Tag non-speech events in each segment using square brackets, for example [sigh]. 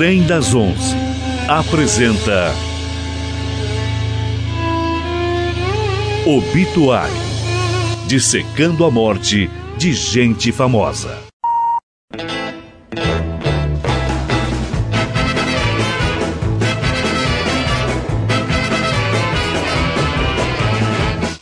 Trem das Onze apresenta Obituário Dissecando a morte de gente famosa.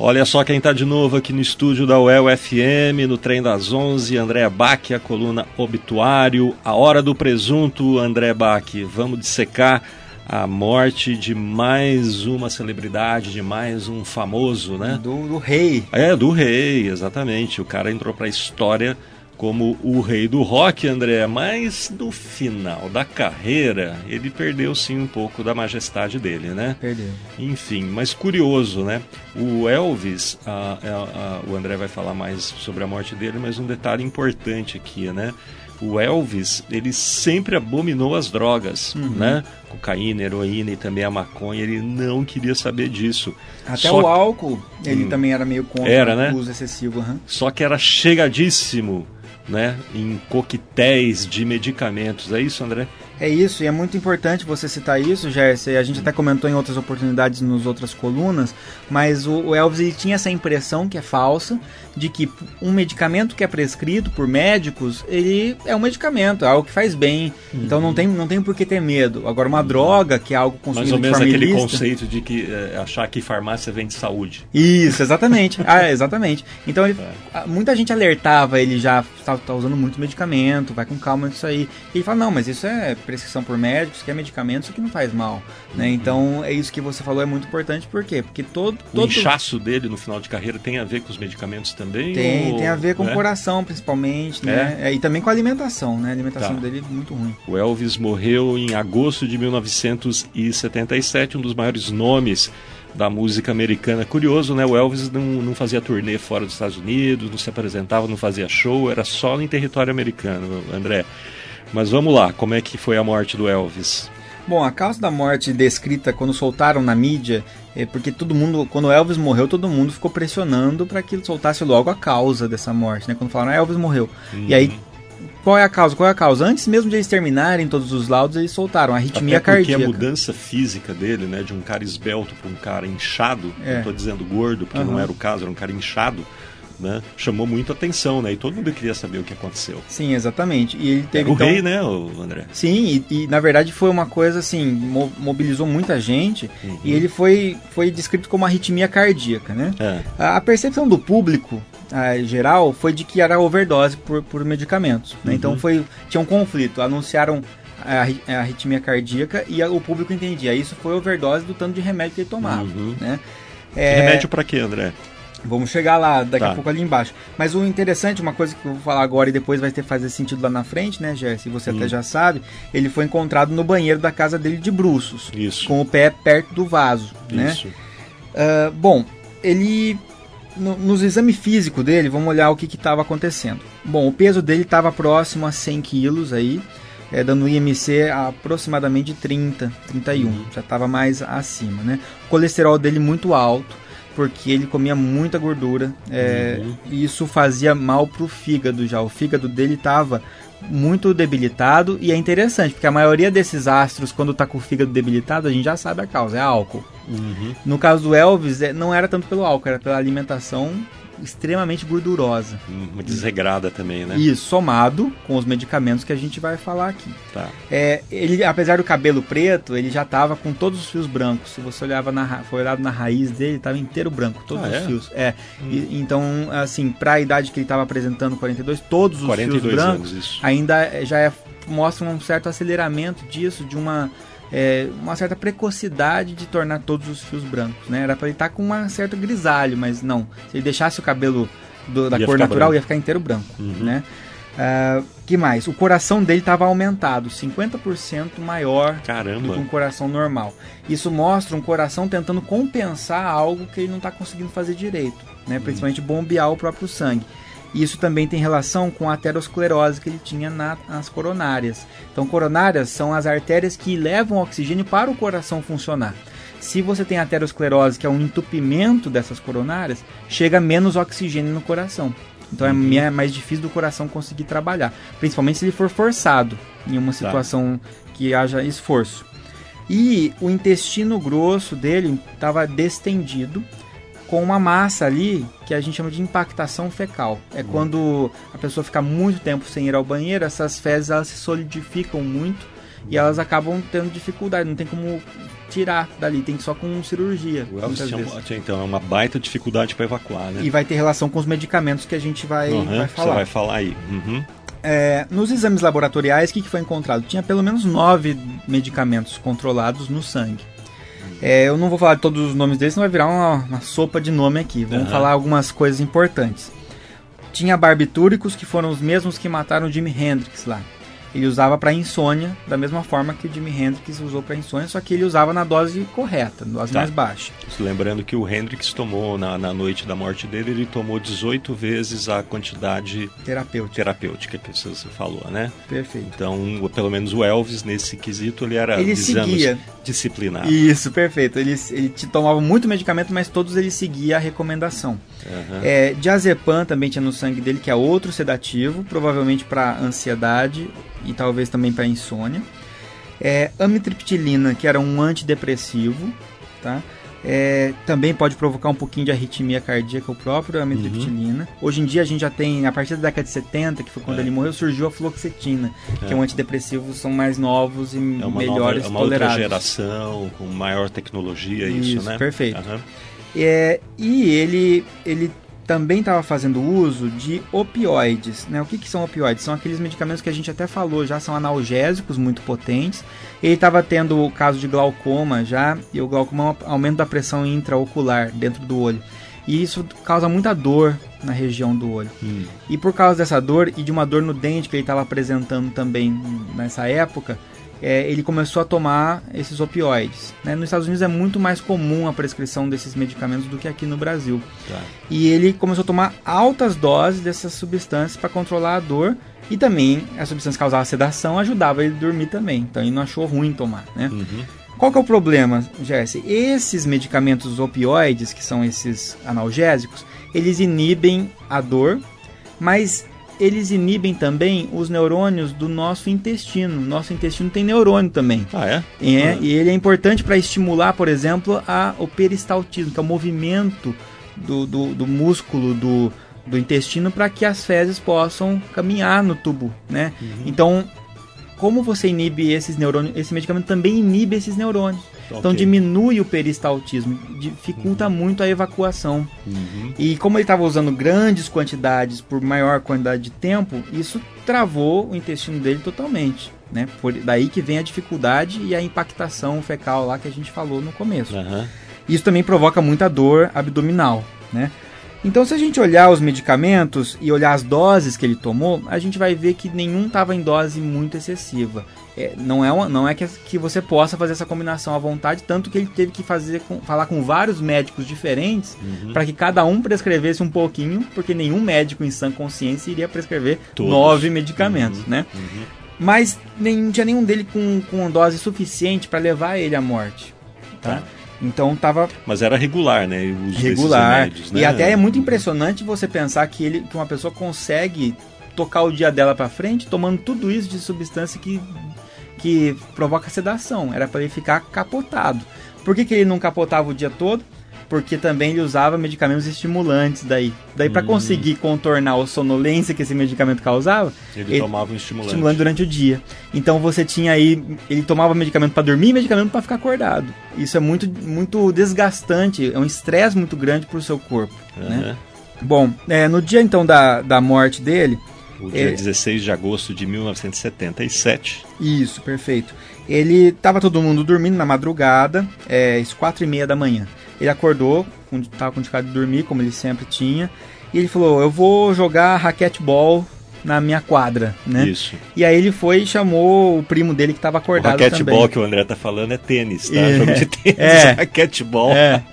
Olha só quem está de novo aqui no estúdio da UEL FM, no Trem das 11, André Bach, a coluna Obituário, a Hora do Presunto, André Bach. Vamos dissecar a morte de mais uma celebridade, de mais um famoso, né? Do, do rei. É, do rei, exatamente. O cara entrou para a história como o rei do rock, André, mas no final da carreira ele perdeu sim um pouco da majestade dele, né? Perdeu. Enfim, mas curioso, né? O Elvis, a, a, a, o André vai falar mais sobre a morte dele, mas um detalhe importante aqui, né? O Elvis, ele sempre abominou as drogas, uhum. né? Cocaína, heroína e também a maconha, ele não queria saber disso. Até Só o álcool, ele hum, também era meio contra era, né? o uso excessivo. Uhum. Só que era chegadíssimo né, em coquetéis de medicamentos. É isso, André? É isso, e é muito importante você citar isso, Gerson. A gente até comentou em outras oportunidades nas outras colunas, mas o, Elvis ele tinha essa impressão que é falsa de que um medicamento que é prescrito por médicos, ele é um medicamento, é algo que faz bem. Uhum. Então não tem, não tem por que ter medo. Agora, uma uhum. droga, que é algo consumido Mais ou menos aquele conceito de que é, achar que farmácia vende saúde. Isso, exatamente. ah, exatamente. Então ele, [laughs] é. muita gente alertava ele já está tá usando muito medicamento, vai com calma nisso aí. E ele fala, não, mas isso é prescrição por médicos, que é medicamento, isso que não faz mal. Né? Uhum. Então, é isso que você falou, é muito importante, por quê? Porque todo, todo... O inchaço dele no final de carreira tem a ver com os medicamentos também? Tem, ou... tem a ver com né? o coração, principalmente, né? É? É, e também com a alimentação, né? A alimentação tá. dele é muito ruim. O Elvis morreu em agosto de 1977, um dos maiores nomes da música americana. Curioso, né? O Elvis não, não fazia turnê fora dos Estados Unidos, não se apresentava, não fazia show, era só em território americano, André. Mas vamos lá, como é que foi a morte do Elvis? Bom, a causa da morte descrita quando soltaram na mídia é porque todo mundo, quando o Elvis morreu, todo mundo ficou pressionando para que ele soltasse logo a causa dessa morte, né? Quando falaram, ah, Elvis morreu. Uhum. E aí, qual é a causa? Qual é a causa? Antes mesmo de eles terminarem todos os laudos, eles soltaram a arritmia Até porque cardíaca. a mudança física dele, né, de um cara esbelto para um cara inchado, é. não estou dizendo gordo, porque uhum. não era o caso, era um cara inchado né? Chamou muito atenção, né? E todo mundo queria saber o que aconteceu. Sim, exatamente. E ele teve o então... rei, né, André? Sim, e, e, na verdade foi uma coisa assim, mo mobilizou muita gente uhum. e ele foi, foi descrito como arritmia cardíaca, né? É. A, a percepção do público a, geral foi de que era overdose por, por medicamentos. Né? Então uhum. foi tinha um conflito. Anunciaram a, a arritmia cardíaca e a, o público entendia. Isso foi overdose do tanto de remédio que ele tomava. Uhum. Né? É... Remédio para quê, André? Vamos chegar lá daqui tá. a pouco ali embaixo. Mas o interessante, uma coisa que eu vou falar agora e depois vai ter fazer sentido lá na frente, né, Jesse? Você hum. até já sabe. Ele foi encontrado no banheiro da casa dele de bruços. Isso. Com o pé perto do vaso, né? Isso. Uh, bom, ele no, nos exames físicos dele, vamos olhar o que estava acontecendo. Bom, o peso dele estava próximo a 100 quilos aí, é, dando IMC aproximadamente 30, 31, uhum. já estava mais acima, né? O colesterol dele muito alto, porque ele comia muita gordura. É, uhum. E isso fazia mal pro fígado já. O fígado dele estava muito debilitado e é interessante, porque a maioria desses astros, quando tá com o fígado debilitado, a gente já sabe a causa, é álcool. Uhum. No caso do Elvis, é, não era tanto pelo álcool, era pela alimentação extremamente gordurosa. Uma desregrada também, né? Isso, somado com os medicamentos que a gente vai falar aqui. Tá. É, ele, apesar do cabelo preto, ele já estava com todos os fios brancos. Se você olhava na, foi olhado na raiz dele, estava inteiro branco, todos ah, os é? fios. É. Hum. E, então, assim, para a idade que ele estava apresentando, 42, todos os 42 fios brancos anos, ainda já é, mostram um certo aceleramento disso, de uma é, uma certa precocidade de tornar todos os fios brancos, né? Era para ele estar tá com uma certa grisalho, mas não. Se ele deixasse o cabelo do, da ia cor natural, branco. ia ficar inteiro branco, uhum. né? Uh, que mais? O coração dele estava aumentado, 50% maior Caramba. do que um coração normal. Isso mostra um coração tentando compensar algo que ele não está conseguindo fazer direito, né? Uhum. Principalmente bombear o próprio sangue. Isso também tem relação com a aterosclerose que ele tinha nas coronárias. Então, coronárias são as artérias que levam oxigênio para o coração funcionar. Se você tem aterosclerose, que é um entupimento dessas coronárias, chega menos oxigênio no coração. Então é Uhum. é mais difícil do coração conseguir trabalhar. Principalmente se ele for forçado em uma Tá. situação que haja esforço. E o intestino grosso dele estava distendido com uma massa ali que a gente chama de impactação fecal. É quando a pessoa fica muito tempo sem ir ao banheiro, essas fezes elas se solidificam muito e elas acabam tendo dificuldade, não tem como tirar dali, tem só com cirurgia. Tinha, tinha, então é uma baita dificuldade para evacuar, né? E vai ter relação com os medicamentos que a gente vai, Uhum, vai Você falar. vai falar aí. Uhum. É, nos exames laboratoriais, o que, que foi encontrado? Tinha pelo menos nove medicamentos controlados no sangue. É, eu não vou falar todos os nomes deles, senão vai virar uma, uma sopa de nome aqui. Vamos Aham. falar algumas coisas importantes. Tinha barbitúricos, que foram os mesmos que mataram o Jimi Hendrix lá. Ele usava para insônia, da mesma forma que o Jimi Hendrix usou para insônia, só que ele usava na dose correta, na dose Tá. mais baixa. Lembrando que o Hendrix tomou, na, na noite da morte dele, ele tomou 18 vezes a quantidade Terapêutica. terapêutica que você falou, né? Perfeito. Então, pelo menos o Elvis, nesse quesito, ele era, Ele seguia. disciplinado. Isso, perfeito. Ele, ele tomava muito medicamento, mas todos ele seguia a recomendação. Aham. É, diazepam também tinha no sangue dele, que é outro sedativo, provavelmente para ansiedade e talvez também para insônia. É, amitriptilina, que era um antidepressivo, tá? É, também pode provocar um pouquinho de arritmia cardíaca o próprio amitriptilina. Hoje em dia a gente já tem, a partir da década de 70, que foi quando Uhum. É. ele morreu, surgiu a fluoxetina, que é um antidepressivo, são mais novos e É uma, nova, melhores é uma outra tolerados. geração, com maior tecnologia, isso, Isso, né? perfeito. Aham. É, e ele, ele também estava fazendo uso de opioides. Né? O que, que são opioides? São aqueles medicamentos que a gente até falou, já são analgésicos muito potentes. Ele estava tendo o caso de glaucoma já, e o glaucoma é um aumento da pressão intraocular dentro do olho. E isso causa muita dor na região do olho. Hum. E por causa dessa dor e de uma dor no dente que ele estava apresentando também nessa época, é, ele começou a tomar esses opioides. né? Nos Estados Unidos é muito mais comum a prescrição desses medicamentos do que aqui no Brasil. E ele começou a tomar altas doses dessas substâncias para controlar a dor e também a substância causava sedação, ajudava ele a dormir também. Então ele não achou ruim tomar, né? Uhum. Qual que é o problema, Jesse? Esses medicamentos opioides, que são esses analgésicos, eles inibem a dor, mas eles inibem também os neurônios do nosso intestino. Nosso intestino tem neurônio também. Ah, é? É, Ah. E ele é importante para estimular, por exemplo, a, o peristaltismo, que é o movimento do, do, do músculo do, do intestino para que as fezes possam caminhar no tubo, né? Então, como você inibe esses neurônios, esse medicamento também inibe esses neurônios. Então Ok. diminui o peristaltismo, dificulta muito a evacuação. Uhum. E como ele estava usando grandes quantidades por maior quantidade de tempo, isso travou o intestino dele totalmente. Né? Por, daí que vem a dificuldade e a impactação fecal lá que a gente falou no começo. Aham. Isso também provoca muita dor abdominal, né? Então, se a gente olhar os medicamentos e olhar as doses que ele tomou, a gente vai ver que nenhum estava em dose muito excessiva. É, não é, uma- não é que, que você possa fazer essa combinação à vontade, tanto que ele teve que fazer com- falar com vários médicos diferentes Uhum. para que cada um prescrevesse um pouquinho, porque nenhum médico em sã consciência iria prescrever Todos. nove medicamentos, né? Uhum. Mas nem, não tinha nenhum dele com, com dose suficiente para levar ele à morte, tá? Tá. Então tava Mas era regular, né? Regular. remédios, né? E até é muito impressionante você pensar que, ele, que uma pessoa consegue tocar o dia dela pra frente tomando tudo isso de substância que, que provoca sedação. Era para ele ficar capotado. Por que, que ele não capotava o dia todo? Porque também ele usava medicamentos estimulantes daí. Daí para Hum. conseguir contornar a sonolência que esse medicamento causava, Ele, ele- tomava um estimulante. estimulante durante o dia. Então você tinha aí, ele tomava medicamento para dormir e medicamento para ficar acordado. Isso é muito, muito desgastante, é um estresse muito grande para o seu corpo. Aham. Né? Bom, é, no dia então da, da morte dele, O dia É. 16 de agosto de 1977. isso, perfeito. Ele tava todo mundo dormindo na madrugada, é, às quatro e meia da manhã. Ele acordou, com, tava com dificuldade de dormir, como ele sempre tinha, e ele falou: Eu vou jogar raquetebol na minha quadra, né? Isso. E aí ele foi e chamou o primo dele que tava O acordado raquetebol também. que o André tá falando é tênis, tá? É. Jogo de [laughs] tênis, É. raquetebol. É. [laughs]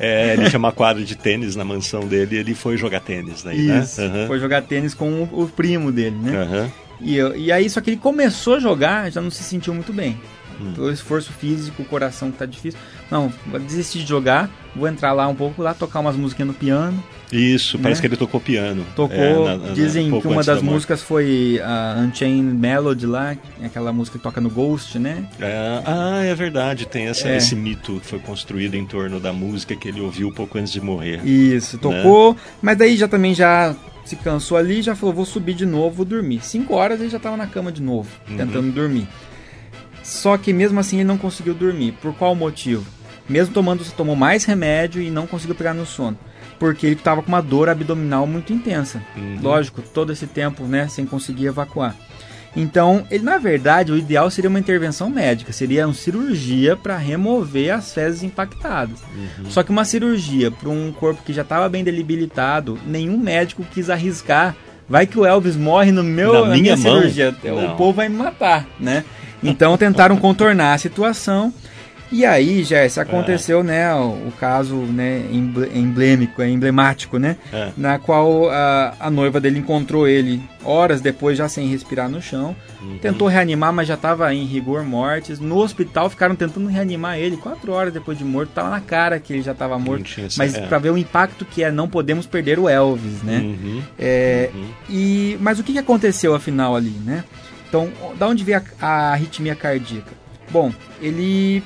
É, ele tinha uma quadra de tênis na mansão dele e ele foi jogar tênis daí, Isso, né? Aham. foi jogar tênis com o, o primo dele, né? Aham. E, eu- e aí, só que ele começou a jogar, já não se sentiu muito bem. Hum. esforço físico, o coração que tá difícil. Não, vou desistir de jogar, vou entrar lá um pouco, lá tocar umas musiquinhas no piano. Isso, parece né? que ele tocou piano. Tocou, é, na, na, dizem um que uma das da músicas foi a Unchained Melody lá, aquela música que toca no Ghost, né? É, ah, é verdade, tem essa, é. esse mito que foi construído em torno da música que ele ouviu pouco antes de morrer. Isso, tocou, né? mas daí já também já se cansou ali já falou, vou subir de novo, vou dormir. Cinco horas ele já estava na cama de novo, uhum. tentando dormir. Só que mesmo assim ele não conseguiu dormir. Por qual motivo? Mesmo tomando, tomou mais remédio e não conseguiu pegar no sono. Porque ele estava com uma dor abdominal muito intensa. Uhum. Lógico, todo esse tempo, né, sem conseguir evacuar. Então, ele na verdade, o ideal seria uma intervenção médica, seria uma cirurgia para remover as fezes impactadas. Uhum. Só que uma cirurgia para um corpo que já estava bem debilitado, nenhum médico quis arriscar. Vai que o Elvis morre no meu na, na minha, minha cirurgia, o povo vai me matar, né? Então tentaram contornar a situação e aí, Jess, aconteceu, é. né, o, o, caso, né, emblêmico, é emblemático, né, é. na qual a, a, noiva dele encontrou ele horas depois já sem respirar no chão, uhum. tentou reanimar, mas já estava em rigor mortis. No hospital ficaram tentando reanimar ele quatro horas depois de morto, tava na cara que ele já estava morto, mas é. para ver o impacto que é, não podemos perder o Elvis, né? Uhum. É, uhum. E mas o que, que aconteceu afinal ali, né? Então, da onde veio a, a arritmia cardíaca? Bom, ele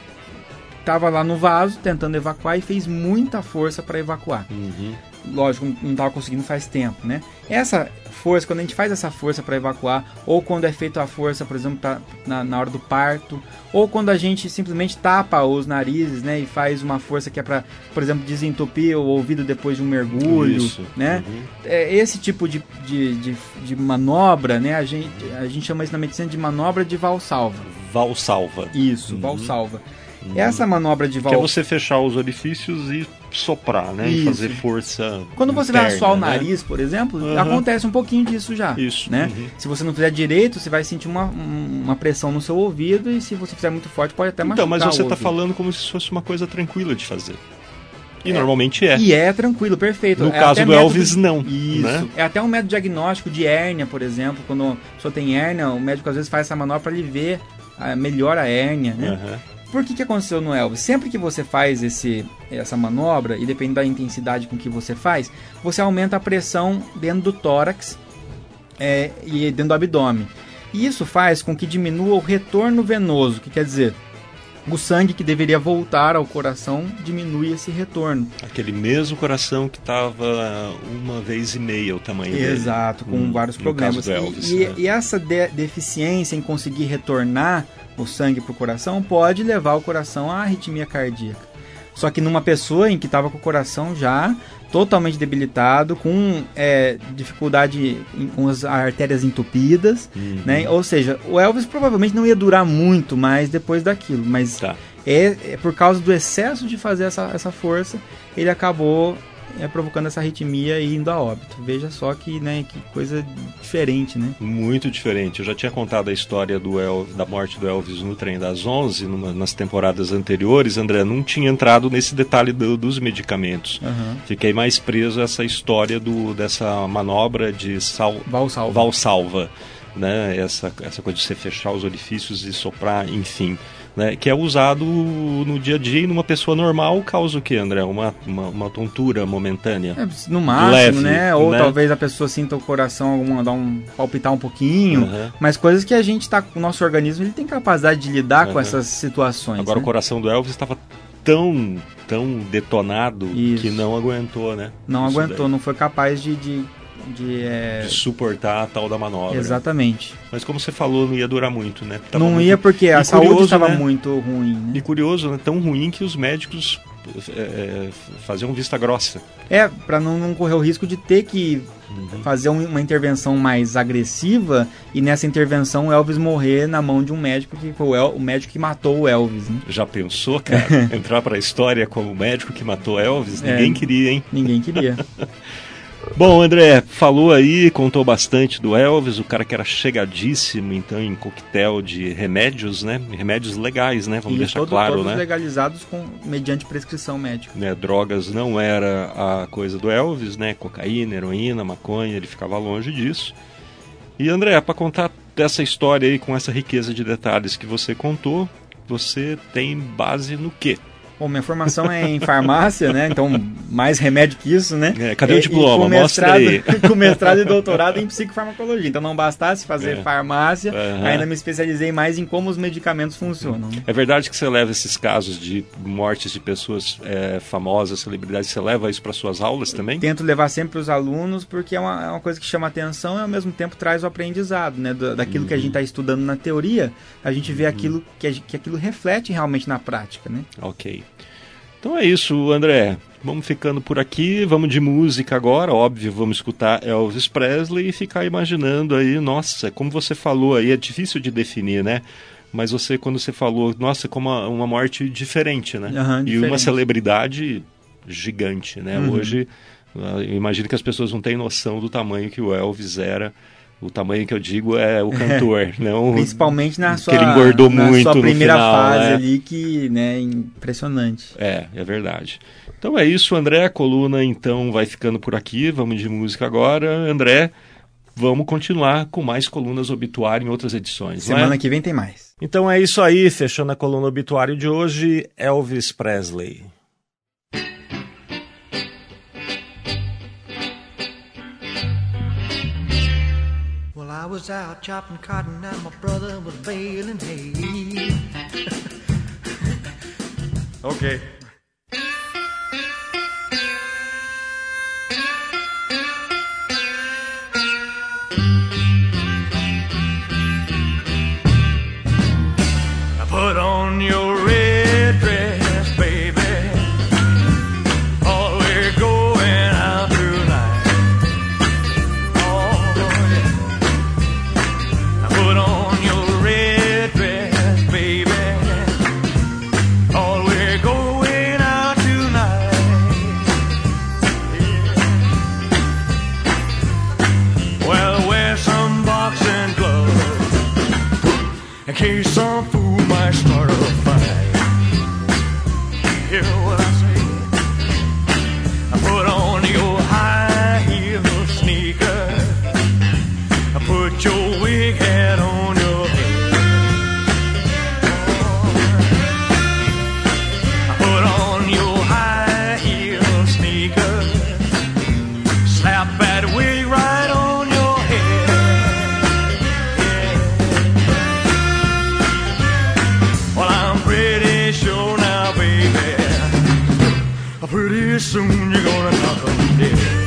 estava lá no vaso tentando evacuar e fez muita força para evacuar. Uhum. Lógico, não estava conseguindo faz tempo, né? Essa força, quando a gente faz essa força para evacuar, ou quando é feita a força, por exemplo, pra, na, na, hora do parto, ou quando a gente simplesmente tapa os narizes, né, e faz uma força que é para, por exemplo, desentupir o ouvido depois de um mergulho, Isso. né? Uhum. É, esse tipo de, de, de, de, manobra, né, a gente, a gente chama isso na medicina de manobra de valsalva. Valsalva. Isso, uhum. valsalva. Hum. Essa manobra de volta. Que é você fechar os orifícios e soprar, né? Isso. E fazer força. Quando você interna, vai assoar o né? nariz, por exemplo, uhum. acontece um pouquinho disso já. Isso. Né? Uhum. Se você não fizer direito, você vai sentir uma, uma pressão no seu ouvido e se você fizer muito forte, pode até machucar. Então, mas você está falando como se fosse uma coisa tranquila de fazer. E é, normalmente é. E é tranquilo, perfeito. No é caso do Elvis, não. Isso. Né? É até um método diagnóstico de hérnia, por exemplo. Quando a pessoa tem hérnia, o médico às vezes faz essa manobra para ele ver melhor a hérnia, né? Uhum. Por que, que aconteceu no Elvis? Sempre que você faz esse, essa manobra, e depende da intensidade com que você faz, você aumenta a pressão dentro do tórax é, e dentro do abdômen. E isso faz com que diminua o retorno venoso, que quer dizer, o sangue que deveria voltar ao coração diminui esse retorno. Aquele mesmo coração que estava uma vez e meia o tamanho Exato, dele. Exato, com hum, vários problemas. Elvis, e, né? e, essa de deficiência em conseguir retornar o sangue para o coração pode levar o coração à arritmia cardíaca. Só que numa pessoa em que estava com o coração já totalmente debilitado, com é, dificuldade em, com as artérias entupidas, uhum. né? Ou seja, o Elvis provavelmente não ia durar muito mais depois daquilo, mas tá. é, é, por causa do excesso de fazer essa, essa força, ele acabou é, provocando essa arritmia e indo a óbito. Veja só que, né, que coisa diferente, né? Muito diferente. Eu já tinha contado a história do El, da morte do Elvis no Trem das 11, numa, nas temporadas anteriores. André, não tinha entrado nesse detalhe do, dos medicamentos. Uhum. Fiquei mais preso a essa história do, dessa manobra de sal, Valsalva. Valsalva né? Essa, essa coisa de você fechar os orifícios e soprar, enfim né, que é usado no dia a dia e numa pessoa normal causa o que, André? Uma, uma, uma tontura momentânea. É, no máximo, leve, né? Ou né? talvez a pessoa sinta o coração alguma, dar um palpitar um pouquinho, uhum. mas coisas que a gente tá o nosso organismo ele tem capacidade de lidar uhum. com essas situações. Agora né? o coração do Elvis estava tão tão detonado Isso. que não aguentou, né? Não aguentou, daí. não foi capaz de, de de, é... de, suportar a tal da manobra. Exatamente. Mas como você falou, não ia durar muito, né? Tava não muito... ia porque a saúde estava né? muito ruim. Né? E curioso, né? tão ruim que os médicos é, é faziam vista grossa. É, para não, não, correr o risco de ter que uhum. fazer uma intervenção mais agressiva e nessa intervenção o Elvis morrer na mão de um médico que foi o, El, o médico que matou o Elvis. Né? Já pensou, cara? [laughs] Entrar para a história como o médico que matou Elvis? É, Ninguém queria, hein? Ninguém queria. [laughs] Bom, André, falou aí, contou bastante do Elvis, o cara que era chegadíssimo, então, em coquetel de remédios, né? Remédios legais, né? Vamos e deixar todo, claro, todos né? legalizados com, mediante prescrição médica. Né, drogas não era a coisa do Elvis, né? Cocaína, heroína, maconha, ele ficava longe disso. E, André, para contar dessa história aí, com essa riqueza de detalhes que você contou, você tem base no quê? Bom, minha formação é em farmácia, né? Então, mais remédio que isso, né? É, cadê o diploma? Com mestrado, Mostra aí. [laughs] com mestrado e doutorado em psicofarmacologia. Então, não bastasse fazer é. farmácia, uhum. ainda me especializei mais em como os medicamentos funcionam. Né? É verdade que você leva esses casos de mortes de pessoas é, famosas, celebridades, você leva isso para suas aulas também? Tento levar sempre para os alunos, porque é uma, é uma, coisa que chama atenção e, ao mesmo tempo, traz o aprendizado, né? daquilo uhum. que a gente está estudando na teoria, a gente vê uhum. aquilo que, que aquilo reflete realmente na prática, né? Ok. Então é isso, André. Vamos ficando por aqui, vamos de música agora, óbvio, vamos escutar Elvis Presley e ficar imaginando aí, nossa, como você falou aí, é difícil de definir, né? Mas você, quando você falou, nossa, como uma, uma morte diferente, né? Uhum, e diferente. uma celebridade gigante, né? Uhum. Hoje, ah, eu imagino que as pessoas não têm noção do tamanho que o Elvis era o tamanho que eu digo é o cantor, [laughs] não Principalmente na sua, que ele engordou na muito sua primeira final, fase né? ali, que né, impressionante. É, é verdade. Então é isso, André. A coluna então vai ficando por aqui. Vamos de música agora. André, vamos continuar com mais colunas obituário em outras edições. É? Semana é? que vem tem mais. Então é isso aí. Fechando a coluna obituário de hoje, Elvis Presley. Was out chopping cotton and my brother was baling hay. okay. case soon you're gonna knock them dead.